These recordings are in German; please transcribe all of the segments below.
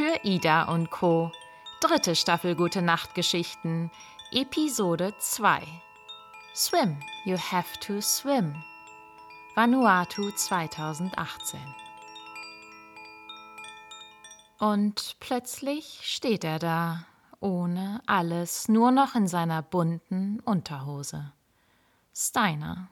für Ida und Co. Dritte Staffel Gute Nacht Geschichten, Episode 2. Swim, you have to swim. Vanuatu 2018. Und plötzlich steht er da, ohne alles, nur noch in seiner bunten Unterhose. Steiner.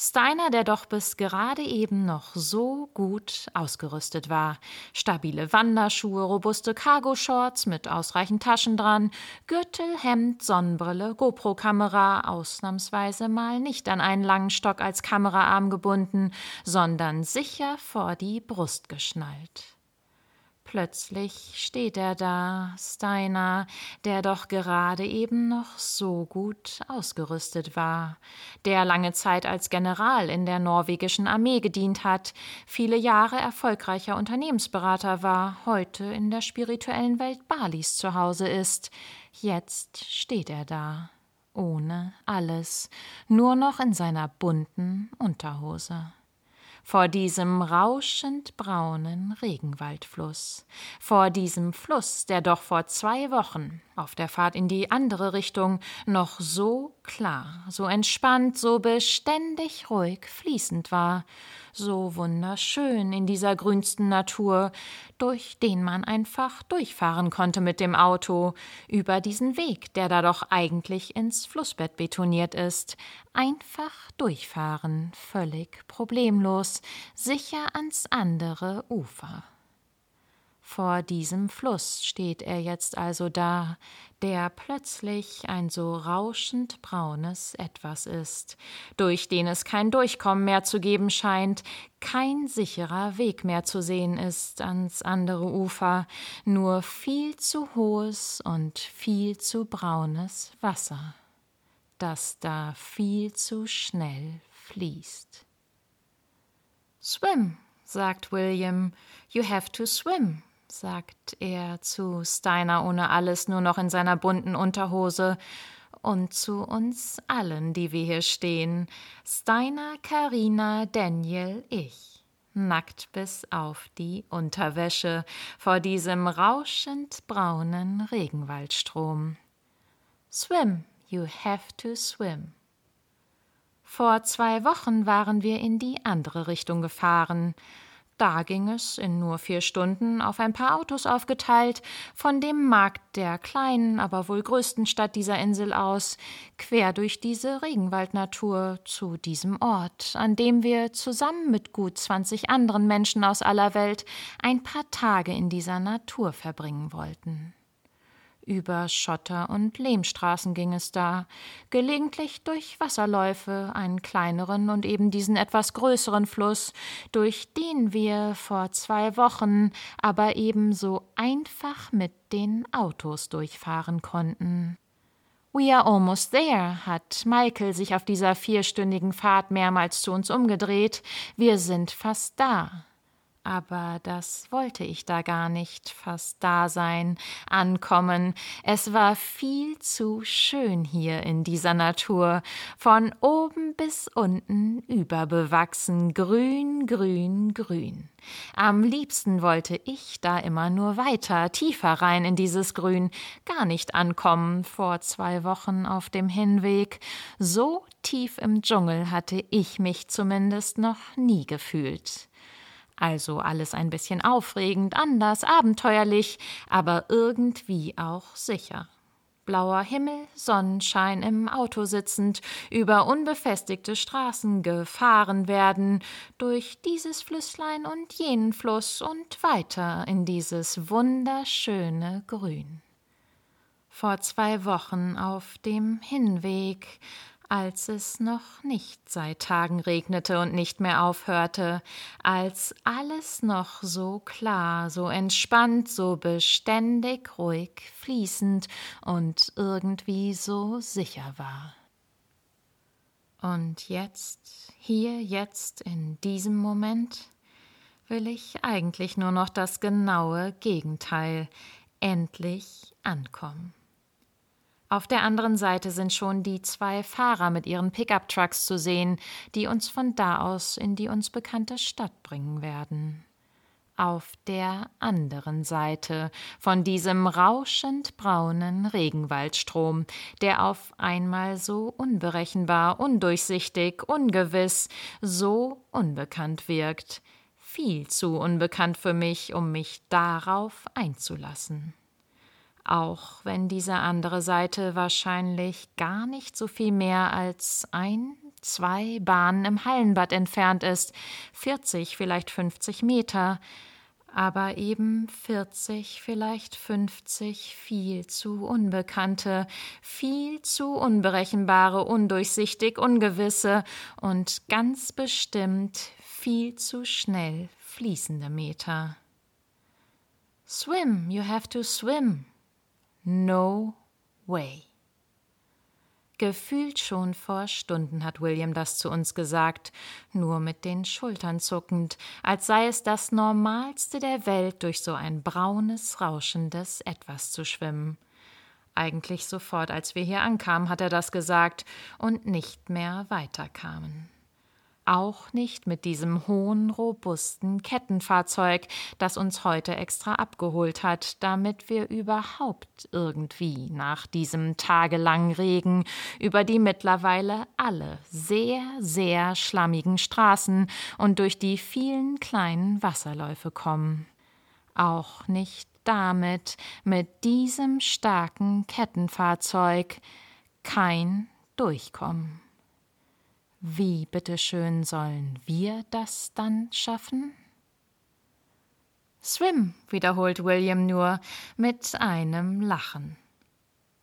Steiner, der doch bis gerade eben noch so gut ausgerüstet war. Stabile Wanderschuhe, robuste Cargo-Shorts mit ausreichend Taschen dran, Gürtel, Hemd, Sonnenbrille, GoPro-Kamera, ausnahmsweise mal nicht an einen langen Stock als Kameraarm gebunden, sondern sicher vor die Brust geschnallt. Plötzlich steht er da, Steiner, der doch gerade eben noch so gut ausgerüstet war, der lange Zeit als General in der norwegischen Armee gedient hat, viele Jahre erfolgreicher Unternehmensberater war, heute in der spirituellen Welt Balis zu Hause ist. Jetzt steht er da, ohne alles, nur noch in seiner bunten Unterhose vor diesem rauschend braunen Regenwaldfluss, vor diesem Fluss, der doch vor zwei Wochen auf der Fahrt in die andere Richtung noch so klar, so entspannt, so beständig ruhig fließend war, so wunderschön in dieser grünsten Natur, durch den man einfach durchfahren konnte mit dem Auto, über diesen Weg, der da doch eigentlich ins Flussbett betoniert ist, einfach durchfahren, völlig problemlos, sicher ans andere Ufer. Vor diesem Fluss steht er jetzt also da, der plötzlich ein so rauschend braunes Etwas ist, durch den es kein Durchkommen mehr zu geben scheint, kein sicherer Weg mehr zu sehen ist ans andere Ufer, nur viel zu hohes und viel zu braunes Wasser, das da viel zu schnell fließt. Swim, sagt William, you have to swim sagt er zu Steiner ohne alles nur noch in seiner bunten Unterhose und zu uns allen, die wir hier stehen. Steiner, Karina, Daniel, ich. Nackt bis auf die Unterwäsche vor diesem rauschend braunen Regenwaldstrom. Swim, you have to swim. Vor zwei Wochen waren wir in die andere Richtung gefahren. Da ging es in nur vier Stunden auf ein paar Autos aufgeteilt, von dem Markt der kleinen, aber wohl größten Stadt dieser Insel aus, quer durch diese Regenwaldnatur zu diesem Ort, an dem wir zusammen mit gut zwanzig anderen Menschen aus aller Welt ein paar Tage in dieser Natur verbringen wollten. Über Schotter und Lehmstraßen ging es da, gelegentlich durch Wasserläufe, einen kleineren und eben diesen etwas größeren Fluss, durch den wir vor zwei Wochen aber ebenso einfach mit den Autos durchfahren konnten. We are almost there, hat Michael sich auf dieser vierstündigen Fahrt mehrmals zu uns umgedreht. Wir sind fast da. Aber das wollte ich da gar nicht, fast da sein, ankommen. Es war viel zu schön hier in dieser Natur, von oben bis unten überbewachsen, grün, grün, grün. Am liebsten wollte ich da immer nur weiter, tiefer rein in dieses Grün, gar nicht ankommen vor zwei Wochen auf dem Hinweg. So tief im Dschungel hatte ich mich zumindest noch nie gefühlt. Also alles ein bisschen aufregend, anders, abenteuerlich, aber irgendwie auch sicher. Blauer Himmel, Sonnenschein im Auto sitzend, über unbefestigte Straßen gefahren werden, durch dieses Flüsslein und jenen Fluss und weiter in dieses wunderschöne Grün. Vor zwei Wochen auf dem Hinweg als es noch nicht seit Tagen regnete und nicht mehr aufhörte, als alles noch so klar, so entspannt, so beständig ruhig, fließend und irgendwie so sicher war. Und jetzt, hier, jetzt, in diesem Moment, will ich eigentlich nur noch das genaue Gegenteil, endlich ankommen. Auf der anderen Seite sind schon die zwei Fahrer mit ihren Pickup-Trucks zu sehen, die uns von da aus in die uns bekannte Stadt bringen werden. auf der anderen Seite von diesem rauschend braunen Regenwaldstrom, der auf einmal so unberechenbar, undurchsichtig, ungewiss, so unbekannt wirkt, viel zu unbekannt für mich, um mich darauf einzulassen. Auch wenn diese andere Seite wahrscheinlich gar nicht so viel mehr als ein, zwei Bahnen im Hallenbad entfernt ist, 40, vielleicht 50 Meter, aber eben 40, vielleicht 50 viel zu unbekannte, viel zu unberechenbare, undurchsichtig, ungewisse und ganz bestimmt viel zu schnell fließende Meter. Swim, you have to swim. No way. Gefühlt schon vor Stunden hat William das zu uns gesagt, nur mit den Schultern zuckend, als sei es das Normalste der Welt, durch so ein braunes, rauschendes Etwas zu schwimmen. Eigentlich sofort, als wir hier ankamen, hat er das gesagt und nicht mehr weiterkamen auch nicht mit diesem hohen, robusten Kettenfahrzeug, das uns heute extra abgeholt hat, damit wir überhaupt irgendwie nach diesem tagelangen Regen über die mittlerweile alle sehr, sehr schlammigen Straßen und durch die vielen kleinen Wasserläufe kommen. Auch nicht damit, mit diesem starken Kettenfahrzeug, kein Durchkommen. Wie bitteschön sollen wir das dann schaffen? Swim, wiederholt William nur mit einem Lachen.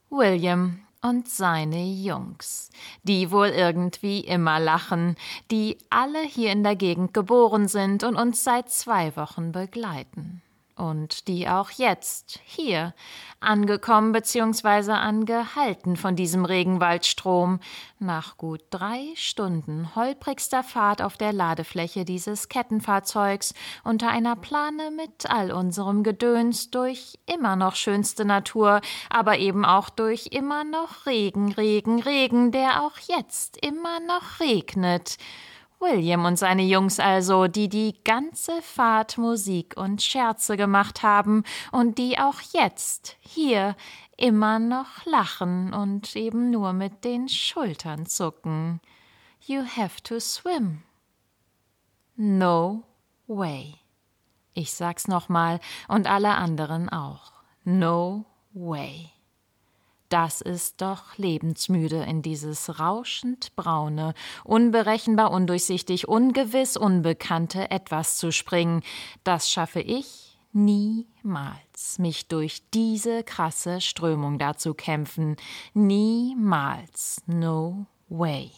William und seine Jungs, die wohl irgendwie immer lachen, die alle hier in der Gegend geboren sind und uns seit zwei Wochen begleiten und die auch jetzt hier angekommen bzw. angehalten von diesem Regenwaldstrom nach gut drei Stunden holprigster Fahrt auf der Ladefläche dieses Kettenfahrzeugs unter einer Plane mit all unserem Gedöns durch immer noch schönste Natur, aber eben auch durch immer noch Regen, Regen, Regen, der auch jetzt immer noch regnet William und seine Jungs also, die die ganze Fahrt Musik und Scherze gemacht haben und die auch jetzt hier immer noch lachen und eben nur mit den Schultern zucken. You have to swim. No way. Ich sag's nochmal und alle anderen auch. No way. Das ist doch lebensmüde, in dieses rauschend braune, unberechenbar, undurchsichtig, ungewiss, unbekannte etwas zu springen. Das schaffe ich niemals, mich durch diese krasse Strömung da zu kämpfen. Niemals. No way.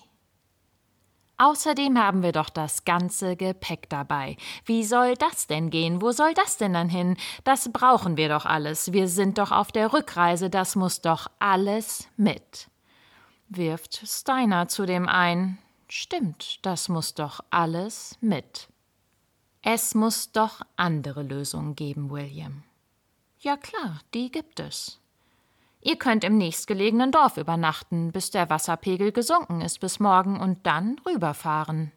Außerdem haben wir doch das ganze Gepäck dabei. Wie soll das denn gehen? Wo soll das denn dann hin? Das brauchen wir doch alles. Wir sind doch auf der Rückreise, das muss doch alles mit. Wirft Steiner zu dem ein. Stimmt, das muss doch alles mit. Es muss doch andere Lösungen geben, William. Ja klar, die gibt es. Ihr könnt im nächstgelegenen Dorf übernachten, bis der Wasserpegel gesunken ist bis morgen und dann rüberfahren.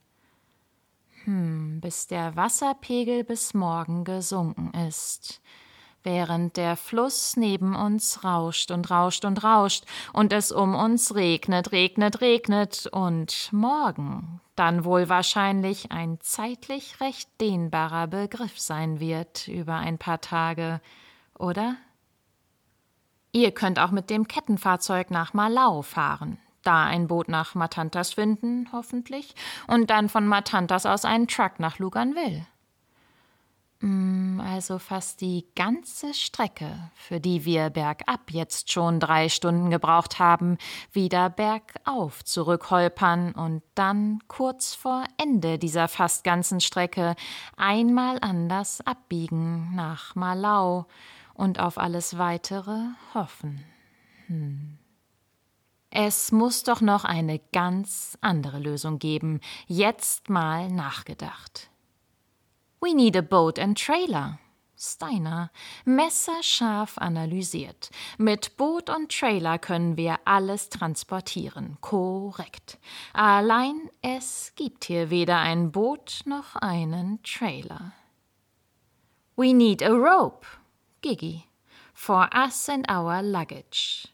Hm, bis der Wasserpegel bis morgen gesunken ist. Während der Fluss neben uns rauscht und rauscht und rauscht und es um uns regnet, regnet, regnet und morgen dann wohl wahrscheinlich ein zeitlich recht dehnbarer Begriff sein wird über ein paar Tage, oder? Ihr könnt auch mit dem Kettenfahrzeug nach Malau fahren, da ein Boot nach Matantas finden, hoffentlich, und dann von Matantas aus einen Truck nach Luganville. Mm, also fast die ganze Strecke, für die wir bergab jetzt schon drei Stunden gebraucht haben, wieder bergauf zurückholpern und dann kurz vor Ende dieser fast ganzen Strecke einmal anders abbiegen nach Malau und auf alles weitere hoffen. Hm. Es muss doch noch eine ganz andere Lösung geben. Jetzt mal nachgedacht. We need a boat and trailer. Steiner, messerscharf analysiert. Mit Boot und Trailer können wir alles transportieren. Korrekt. Allein es gibt hier weder ein Boot noch einen Trailer. We need a rope, Giggy, for us and our luggage.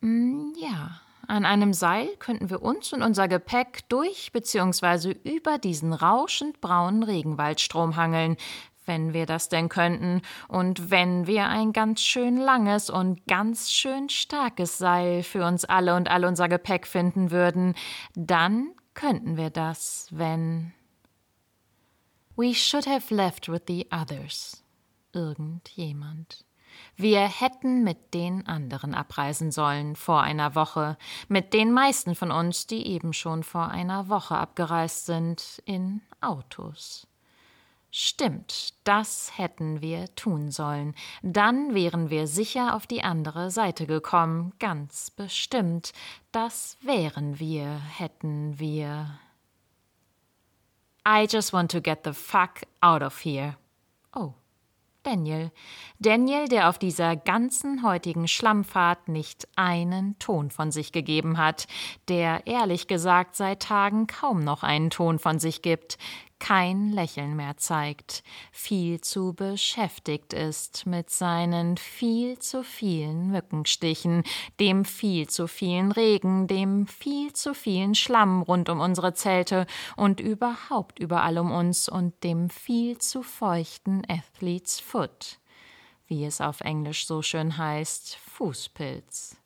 Mm, ja, an einem Seil könnten wir uns und unser Gepäck durch bzw. über diesen rauschend braunen Regenwaldstrom hangeln, wenn wir das denn könnten, und wenn wir ein ganz schön langes und ganz schön starkes Seil für uns alle und all unser Gepäck finden würden, dann könnten wir das, wenn. We should have left with the others. Irgendjemand. Wir hätten mit den anderen abreisen sollen vor einer Woche, mit den meisten von uns, die eben schon vor einer Woche abgereist sind, in Autos. Stimmt, das hätten wir tun sollen. Dann wären wir sicher auf die andere Seite gekommen, ganz bestimmt. Das wären wir, hätten wir. I just want to get the fuck out of here. Oh. Daniel. Daniel, der auf dieser ganzen heutigen Schlammfahrt nicht einen Ton von sich gegeben hat, der ehrlich gesagt seit Tagen kaum noch einen Ton von sich gibt, kein Lächeln mehr zeigt, viel zu beschäftigt ist mit seinen viel zu vielen Mückenstichen, dem viel zu vielen Regen, dem viel zu vielen Schlamm rund um unsere Zelte und überhaupt überall um uns und dem viel zu feuchten Athlete's Foot, wie es auf Englisch so schön heißt, Fußpilz.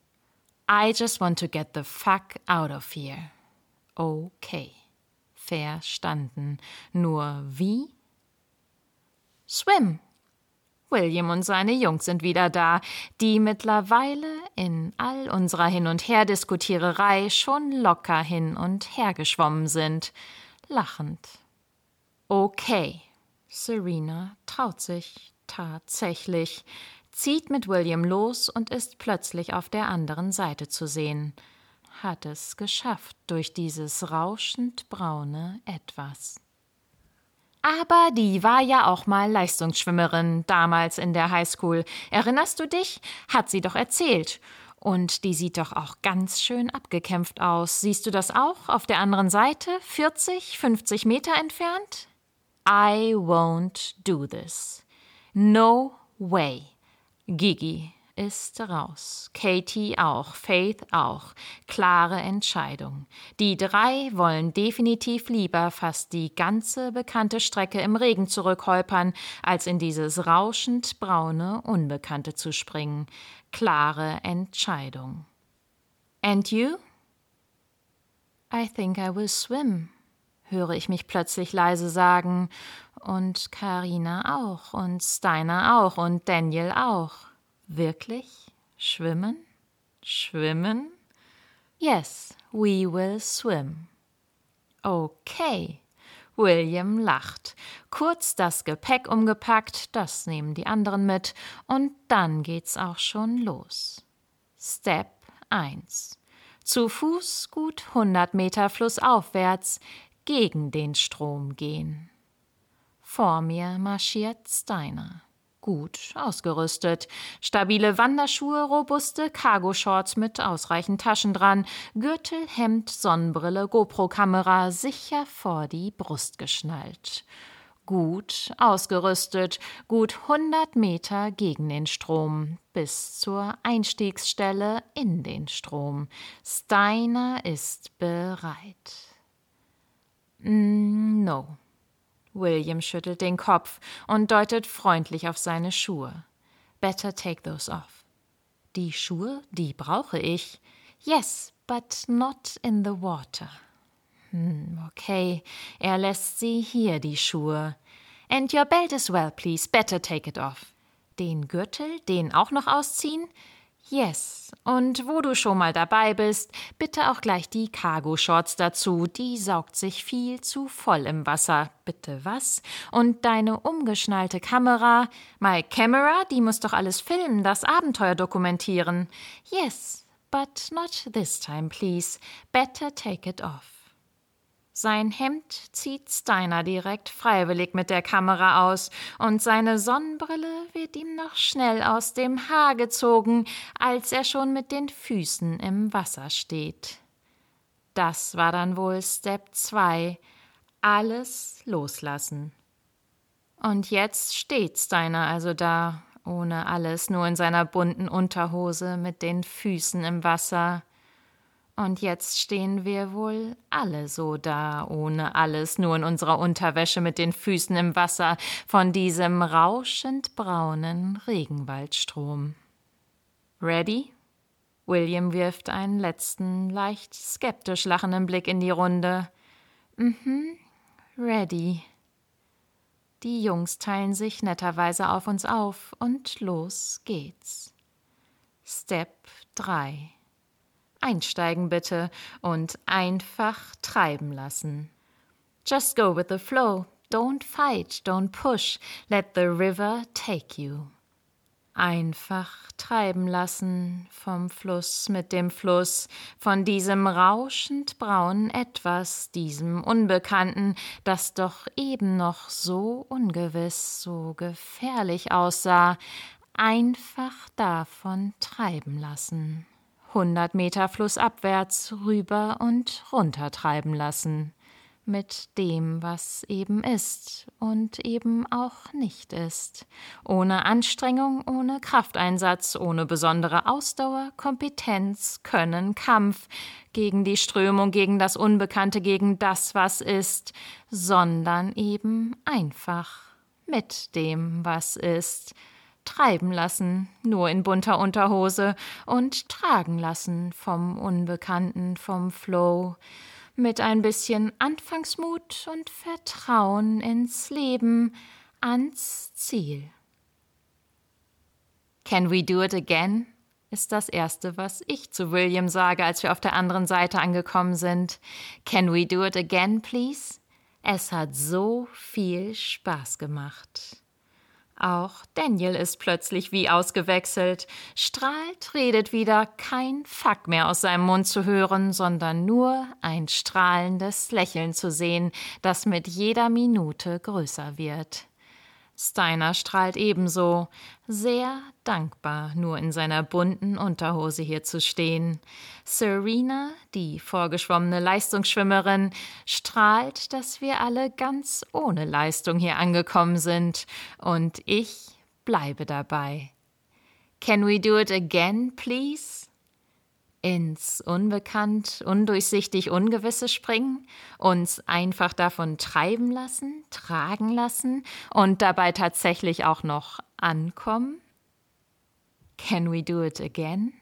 I just want to get the fuck out of here. Okay verstanden. Nur wie? Swim. William und seine Jungs sind wieder da, die mittlerweile in all unserer Hin- und Herdiskutiererei schon locker hin und her geschwommen sind, lachend. Okay, Serena traut sich tatsächlich, zieht mit William los und ist plötzlich auf der anderen Seite zu sehen hat es geschafft durch dieses rauschend braune Etwas. Aber die war ja auch mal Leistungsschwimmerin damals in der Highschool. Erinnerst du dich? Hat sie doch erzählt. Und die sieht doch auch ganz schön abgekämpft aus. Siehst du das auch auf der anderen Seite, 40, 50 Meter entfernt? I won't do this. No way. Gigi, ist raus. Katie auch, Faith auch. Klare Entscheidung. Die drei wollen definitiv lieber fast die ganze bekannte Strecke im Regen zurückholpern, als in dieses rauschend braune Unbekannte zu springen. Klare Entscheidung. And you? I think I will swim, höre ich mich plötzlich leise sagen, und Karina auch, und Steiner auch, und Daniel auch. Wirklich? Schwimmen? Schwimmen? Yes, we will swim. Okay. William lacht. Kurz das Gepäck umgepackt, das nehmen die anderen mit, und dann geht's auch schon los. Step 1. Zu Fuß gut 100 Meter flussaufwärts gegen den Strom gehen. Vor mir marschiert Steiner gut ausgerüstet. Stabile Wanderschuhe, robuste Cargo-Shorts mit ausreichend Taschen dran, Gürtel, Hemd, Sonnenbrille, GoPro-Kamera sicher vor die Brust geschnallt. Gut ausgerüstet, gut 100 Meter gegen den Strom, bis zur Einstiegsstelle in den Strom. Steiner ist bereit. Mm, no. William schüttelt den Kopf und deutet freundlich auf seine Schuhe. Better take those off. Die Schuhe, die brauche ich. Yes, but not in the water. Hm, okay, er lässt sie hier, die Schuhe. And your belt as well, please. Better take it off. Den Gürtel, den auch noch ausziehen? Yes. Und wo du schon mal dabei bist, bitte auch gleich die Cargo-Shorts dazu. Die saugt sich viel zu voll im Wasser. Bitte was? Und deine umgeschnallte Kamera. My camera, die muss doch alles filmen, das Abenteuer dokumentieren. Yes, but not this time, please. Better take it off. Sein Hemd zieht Steiner direkt freiwillig mit der Kamera aus, und seine Sonnenbrille wird ihm noch schnell aus dem Haar gezogen, als er schon mit den Füßen im Wasser steht. Das war dann wohl Step 2. Alles loslassen. Und jetzt steht Steiner also da, ohne alles, nur in seiner bunten Unterhose mit den Füßen im Wasser. Und jetzt stehen wir wohl alle so da, ohne alles, nur in unserer Unterwäsche mit den Füßen im Wasser von diesem rauschend braunen Regenwaldstrom. Ready? William wirft einen letzten, leicht skeptisch lachenden Blick in die Runde. Mhm, ready. Die Jungs teilen sich netterweise auf uns auf und los geht's. Step 3. Einsteigen bitte und einfach treiben lassen. Just go with the flow. Don't fight, don't push. Let the river take you. Einfach treiben lassen vom Fluss mit dem Fluss, von diesem rauschend braunen Etwas, diesem Unbekannten, das doch eben noch so ungewiss, so gefährlich aussah, einfach davon treiben lassen. Hundert Meter flussabwärts rüber und runter treiben lassen mit dem, was eben ist und eben auch nicht ist, ohne Anstrengung, ohne Krafteinsatz, ohne besondere Ausdauer, Kompetenz, Können, Kampf gegen die Strömung, gegen das Unbekannte, gegen das, was ist, sondern eben einfach mit dem, was ist, treiben lassen, nur in bunter Unterhose und tragen lassen vom Unbekannten, vom Flow, mit ein bisschen Anfangsmut und Vertrauen ins Leben, ans Ziel. Can we do it again? ist das Erste, was ich zu William sage, als wir auf der anderen Seite angekommen sind. Can we do it again, please? Es hat so viel Spaß gemacht. Auch Daniel ist plötzlich wie ausgewechselt, strahlt, redet wieder, kein Fuck mehr aus seinem Mund zu hören, sondern nur ein strahlendes Lächeln zu sehen, das mit jeder Minute größer wird. Steiner strahlt ebenso, sehr dankbar, nur in seiner bunten Unterhose hier zu stehen. Serena, die vorgeschwommene Leistungsschwimmerin, strahlt, dass wir alle ganz ohne Leistung hier angekommen sind, und ich bleibe dabei. Can we do it again, please? Ins Unbekannt, undurchsichtig Ungewisse springen, uns einfach davon treiben lassen, tragen lassen und dabei tatsächlich auch noch ankommen? Can we do it again?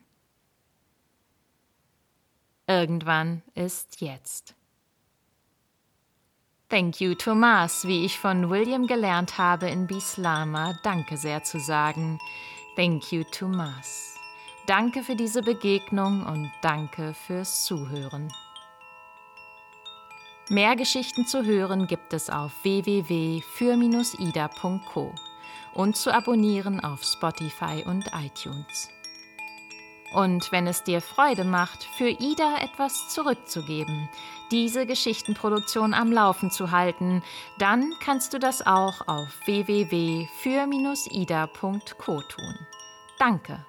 Irgendwann ist jetzt. Thank you, Thomas, wie ich von William gelernt habe in Bislama, Danke sehr zu sagen. Thank you, Thomas. Danke für diese Begegnung und danke fürs Zuhören. Mehr Geschichten zu hören gibt es auf www.für-ida.co und zu abonnieren auf Spotify und iTunes. Und wenn es dir Freude macht, für Ida etwas zurückzugeben, diese Geschichtenproduktion am Laufen zu halten, dann kannst du das auch auf www.für-ida.co tun. Danke